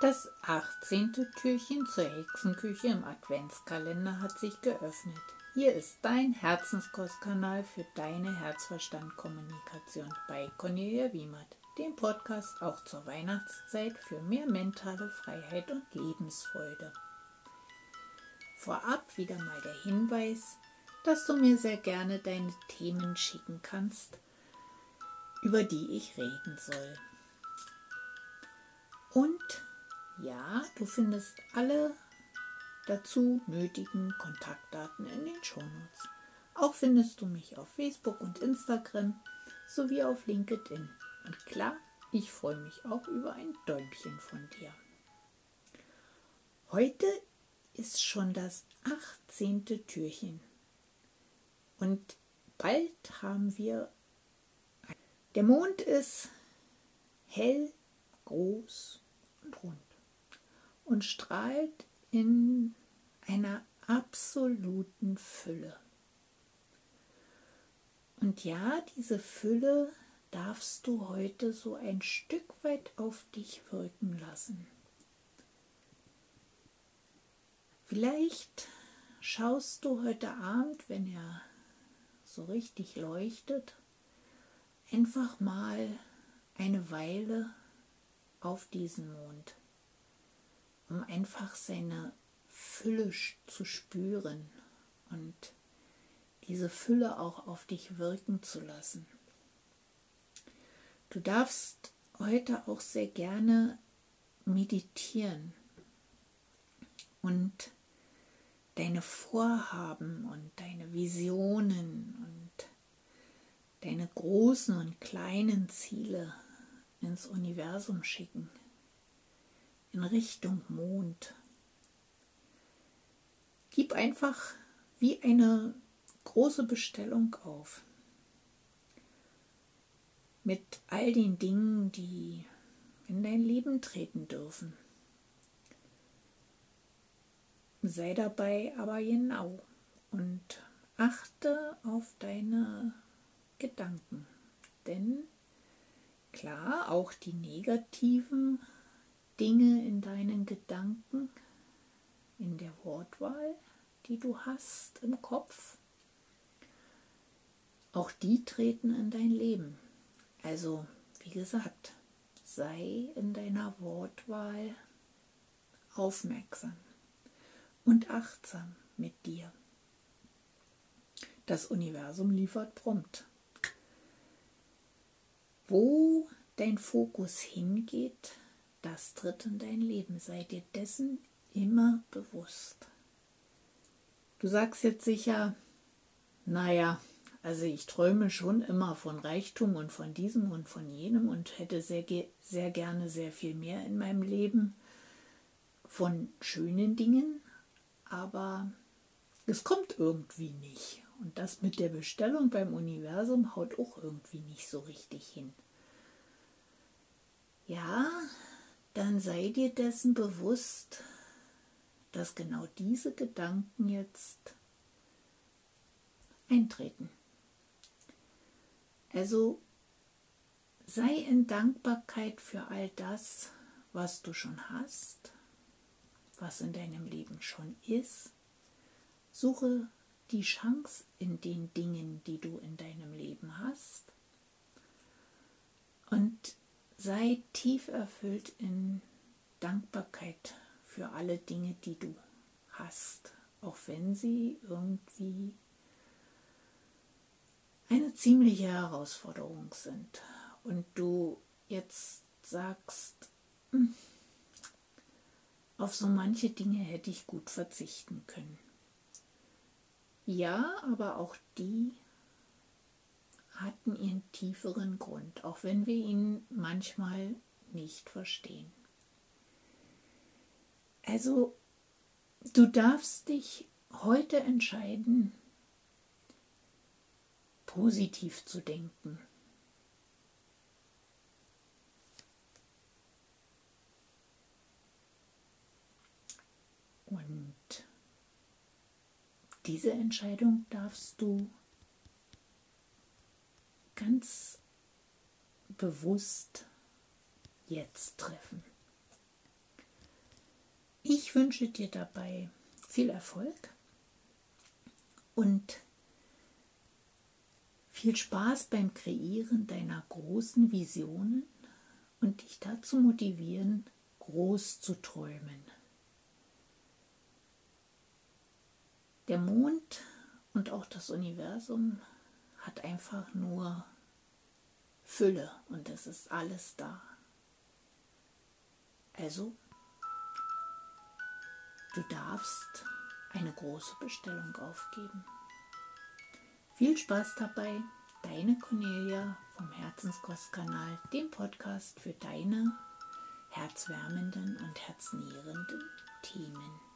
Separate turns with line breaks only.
Das 18. Türchen zur Hexenküche im Adventskalender hat sich geöffnet. Hier ist dein Herzenskostkanal für deine Herzverstandkommunikation bei Cornelia Wiemert, dem Podcast auch zur Weihnachtszeit für mehr mentale Freiheit und Lebensfreude. Vorab wieder mal der Hinweis, dass du mir sehr gerne deine Themen schicken kannst, über die ich reden soll. Und ja, du findest alle dazu nötigen Kontaktdaten in den Shownotes. Auch findest du mich auf Facebook und Instagram sowie auf LinkedIn. Und klar, ich freue mich auch über ein Däumchen von dir. Heute ist schon das 18. Türchen. Und bald haben wir. Der Mond ist hell, groß und rund und strahlt in einer absoluten Fülle. Und ja, diese Fülle darfst du heute so ein Stück weit auf dich wirken lassen. Vielleicht schaust du heute Abend, wenn er so richtig leuchtet, einfach mal eine Weile auf diesen Mond um einfach seine Fülle zu spüren und diese Fülle auch auf dich wirken zu lassen. Du darfst heute auch sehr gerne meditieren und deine Vorhaben und deine Visionen und deine großen und kleinen Ziele ins Universum schicken in Richtung Mond. Gib einfach wie eine große Bestellung auf. Mit all den Dingen, die in dein Leben treten dürfen. Sei dabei aber genau und achte auf deine Gedanken. Denn klar, auch die negativen Dinge in deinen Gedanken, in der Wortwahl, die du hast im Kopf, auch die treten in dein Leben. Also, wie gesagt, sei in deiner Wortwahl aufmerksam und achtsam mit dir. Das Universum liefert prompt. Wo dein Fokus hingeht, das tritt in dein Leben. Sei dir dessen immer bewusst. Du sagst jetzt sicher, naja, also ich träume schon immer von Reichtum und von diesem und von jenem und hätte sehr, sehr gerne sehr viel mehr in meinem Leben von schönen Dingen, aber es kommt irgendwie nicht. Und das mit der Bestellung beim Universum haut auch irgendwie nicht so richtig hin. Ja, dann sei dir dessen bewusst, dass genau diese Gedanken jetzt eintreten. Also sei in Dankbarkeit für all das, was du schon hast, was in deinem Leben schon ist. Suche die Chance in den Dingen, die du in deinem Leben hast. Und sei tief erfüllt in Dankbarkeit für alle Dinge, die du hast, auch wenn sie irgendwie eine ziemliche Herausforderung sind und du jetzt sagst, hm, auf so manche Dinge hätte ich gut verzichten können. Ja, aber auch die hatten ihren tieferen Grund, auch wenn wir ihn manchmal nicht verstehen. Also, du darfst dich heute entscheiden, positiv zu denken. Und diese Entscheidung darfst du ganz bewusst jetzt treffen. Ich wünsche dir dabei viel Erfolg und viel Spaß beim Kreieren deiner großen Visionen und dich dazu motivieren, groß zu träumen. Der Mond und auch das Universum hat einfach nur Fülle und es ist alles da. Also, du darfst eine große Bestellung aufgeben. Viel Spaß dabei, deine Cornelia vom Herzenskostkanal, dem Podcast für deine herzwärmenden und herznährenden Themen.